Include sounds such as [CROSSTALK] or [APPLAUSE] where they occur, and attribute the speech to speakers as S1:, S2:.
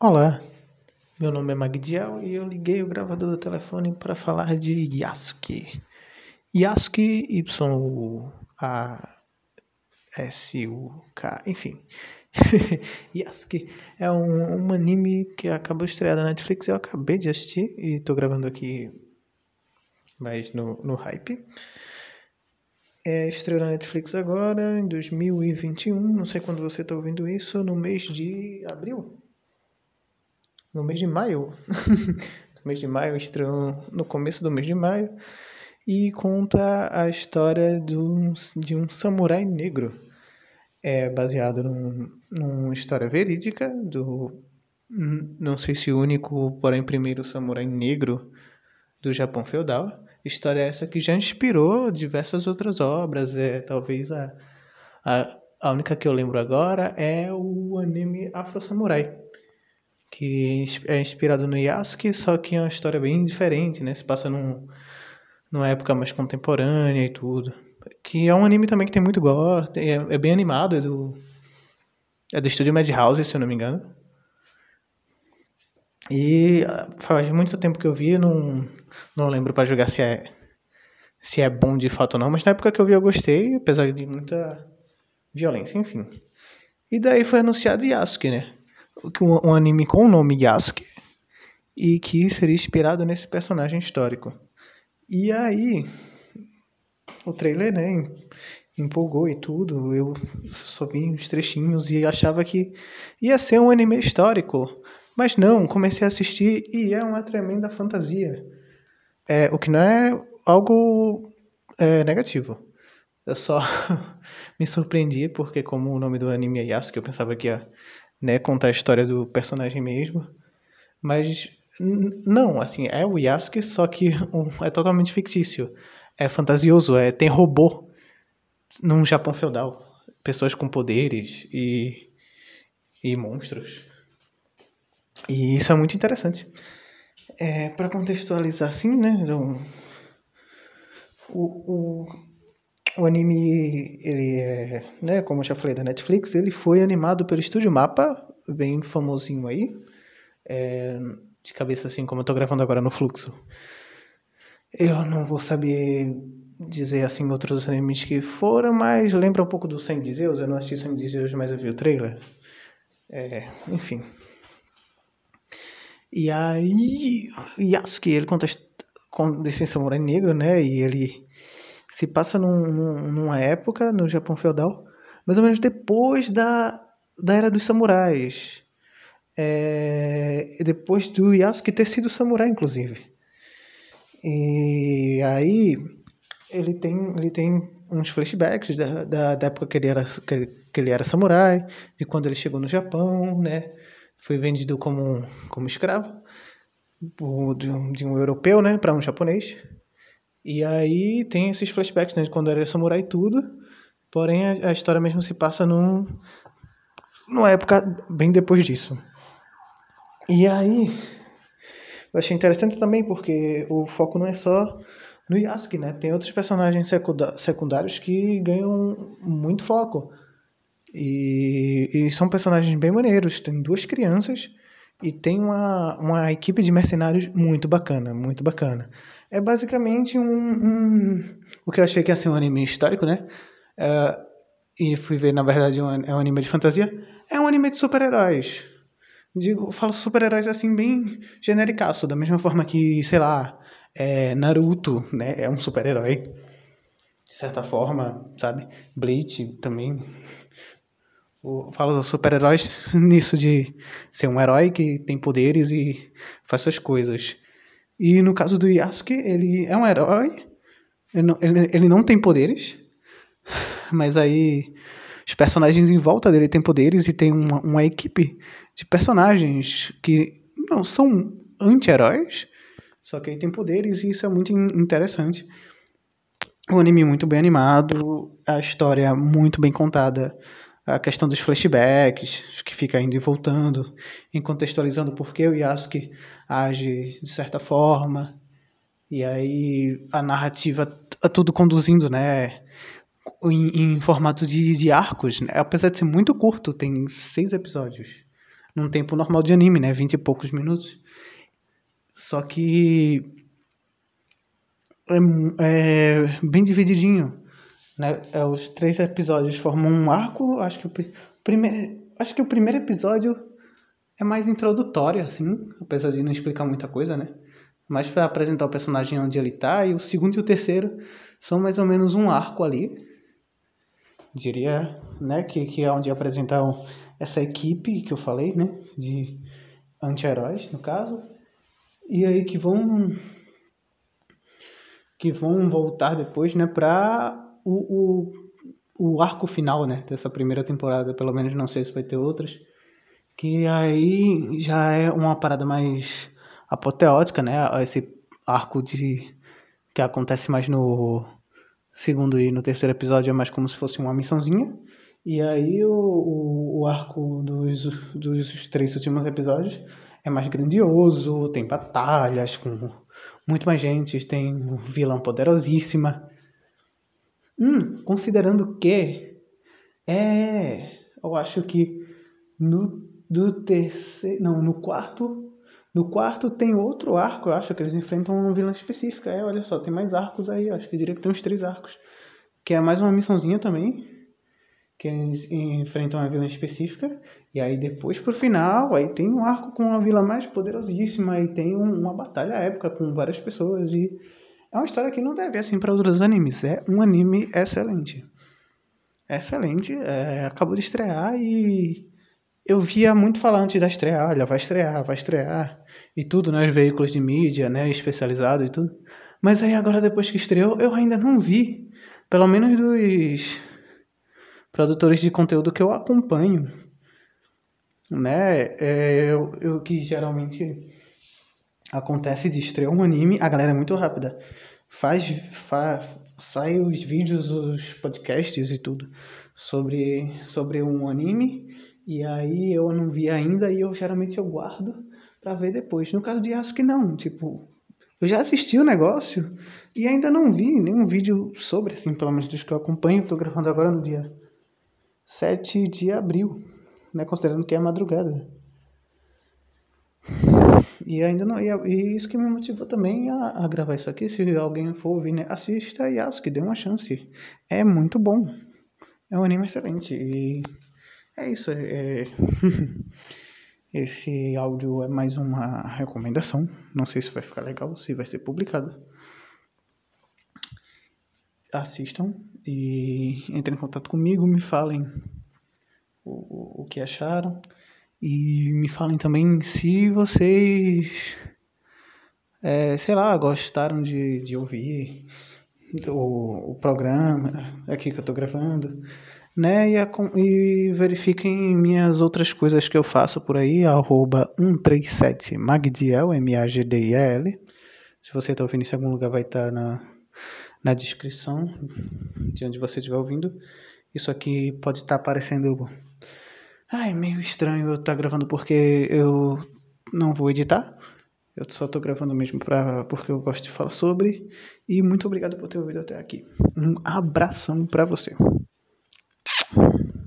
S1: Olá, meu nome é Magdiel e eu liguei o gravador do telefone para falar de Yasuke. Yasuke, Y-A-S-U-K, enfim. [LAUGHS] Yasuke é um, um anime que acabou de estrear na Netflix, eu acabei de assistir e tô gravando aqui mais no, no hype. É, estreou na Netflix agora, em 2021, não sei quando você está ouvindo isso, no mês de abril no mês de maio. no [LAUGHS] mês de maio, estreou no começo do mês de maio. E conta a história de um, de um samurai negro. É baseado num, numa história verídica do. Não sei se único, porém primeiro samurai negro do Japão feudal. História essa que já inspirou diversas outras obras. É, talvez a, a, a única que eu lembro agora é o anime Afro Samurai que é inspirado no Yasuke, só que é uma história bem diferente, né? Se passa num, numa época mais contemporânea e tudo. Que é um anime também que tem muito gore, é, é bem animado, é do, é do estúdio Madhouse, se eu não me engano. E ah, faz muito tempo que eu vi, não, não lembro para jogar se é, se é bom de fato ou não, mas na época que eu vi eu gostei, apesar de muita violência, enfim. E daí foi anunciado Yasuke, né? Um, anime com o nome Yasuke e que seria inspirado nesse personagem histórico. E aí, o trailer, né, empolgou e tudo. Eu só vi uns trechinhos e achava que ia ser um anime histórico. Mas não, comecei a assistir e é uma tremenda fantasia. É, o que não é algo é, negativo. Eu só [LAUGHS] me surpreendi porque como o nome do anime é Yasuke, eu pensava que ia né, contar a história do personagem mesmo. Mas não, assim, é o Yasuke, só que [LAUGHS] é totalmente fictício. É fantasioso, é tem robô num Japão feudal, pessoas com poderes e e monstros. E isso é muito interessante. É, para contextualizar assim, né, então, o, o o anime, ele é, né, como eu já falei da Netflix, ele foi animado pelo Estúdio Mapa, bem famosinho aí. É, de cabeça assim, como eu tô gravando agora no Fluxo. Eu não vou saber dizer assim outros animes que foram, mas lembra um pouco do Sangue de Zeus. Eu não assisti Sangue de Zeus, mas eu vi o trailer. É, enfim. E aí, Yasuke, ele conta com desse samurai negro, né? E ele se passa num, numa época no Japão feudal, mais ou menos depois da, da era dos samurais. É, depois do Yasuke ter sido samurai, inclusive. E aí ele tem, ele tem uns flashbacks da, da, da época que ele, era, que, que, ele era samurai, de quando ele chegou no Japão, né? Foi vendido como, como escravo de um, de um europeu, né? Para um japonês. E aí tem esses flashbacks, né, de quando era samurai e tudo. Porém, a, a, história mesmo se passa num, numa época bem depois disso. E aí, eu achei interessante também porque o foco não é só no Yasuke, né? Tem outros personagens secundários que ganham muito foco. E, e são personagens bem maneiros. Tem duas crianças e tem uma, uma equipe de mercenários muito bacana, muito bacana. É basicamente um, um, o que eu achei que ia ser um anime histórico, né? Uh, e fui ver, na verdade, um, é um anime de fantasia. É um anime de super-heróis. Digo, falo super-heróis assim, bem genericaço, da mesma forma que, sei lá, é Naruto, né? É um super-herói. De certa forma, sabe? Bleach também. Eu falo dos super-heróis [LAUGHS] nisso de ser um herói que tem poderes e faz suas coisas. E no caso do Yasuke, ele é um herói, ele não, ele, ele não tem poderes, mas aí os personagens em volta dele têm poderes e tem uma, uma equipe de personagens que não são anti-heróis, só que aí tem poderes e isso é muito interessante. O anime muito bem animado, a história muito bem contada, a questão dos flashbacks, que fica indo e voltando, em contextualizando por que o Yasuke age de certa forma, e aí a narrativa é tudo conduzindo, né, em, em formato de, de arcos, né? apesar de ser muito curto, tem seis episódios. num tempo normal de anime, né? Vinte e poucos minutos. Só que é, é bem divididinho, né? É, os três episódios formam um arco. Acho que o primeiro, acho que o primeiro episódio é mais introdutório, assim, apesar de não explicar muita coisa, né? Mais para apresentar o personagem onde ele tá. E o segundo e o terceiro são mais ou menos um arco ali. Diria, né? Que, que é onde apresentam essa equipe que eu falei, né? De anti-heróis, no caso. E aí que vão que vão voltar depois, né, para o, o, o arco final, né, dessa primeira temporada, pelo menos não sei se vai ter outras, que aí já é uma parada mais apoteótica, né, esse arco de que acontece mais no segundo e no terceiro episódio é mais como se fosse uma missãozinha, e aí o, o, o arco dos, dos três últimos episódios é mais grandioso, tem batalhas com muito mais gente, tem um vilão poderosíssima. Hum, considerando que é, eu acho que no do terceiro, não, no quarto, no quarto tem outro arco, eu acho que eles enfrentam uma vilã específica. É, olha só, tem mais arcos aí, acho que diria que tem uns três arcos, que é mais uma missãozinha também que eles enfrentam uma vilã específica, e aí depois pro final, aí tem um arco com uma vila mais poderosíssima, e tem um, uma batalha épica com várias pessoas, e é uma história que não deve assim para outros animes, é um anime excelente. Excelente, é, acabou de estrear e eu via muito falar antes da estreia, olha, vai estrear, vai estrear, e tudo, né, os veículos de mídia, né, especializado e tudo. Mas aí agora depois que estreou, eu ainda não vi, pelo menos dos produtores de conteúdo que eu acompanho, né? É, eu, eu, que geralmente acontece de estrear um anime, a galera é muito rápida. Faz, faz sai os vídeos, os podcasts e tudo sobre, sobre um anime, e aí eu não vi ainda e eu geralmente eu guardo para ver depois. No caso de Asuka não, tipo, eu já assisti o negócio e ainda não vi nenhum vídeo sobre, assim, pelo menos dos que eu acompanho. Tô gravando agora no dia 7 de abril, né, considerando que é madrugada. E ainda não. E, e isso que me motivou também a, a, gravar isso aqui. Se alguém for ouvir, né, assista Yasuke, dê uma chance. É muito bom. É um anime excelente. E é isso. É... [LAUGHS] Esse áudio é mais uma recomendação. Não sei se vai ficar legal, se vai ser publicado. Assistam e entrem em contato comigo, me falem o, o que acharam e me falem também se vocês, é, sei lá, gostaram de, de ouvir o, o programa aqui que eu estou gravando, né? E, a, e, verifiquem minhas outras coisas que eu faço por aí, arroba 137magdiel, M-A-G-D-I-E-L. Se você está ouvindo isso em algum lugar, vai estar tá na na descrição de onde você estiver ouvindo. Isso aqui pode estar tá aparecendo. Ai, meio estranho eu estar tá gravando porque eu não vou editar. Eu só estou gravando mesmo pra, porque eu gosto de falar sobre. E muito obrigado por ter ouvido até aqui. Um abração para você.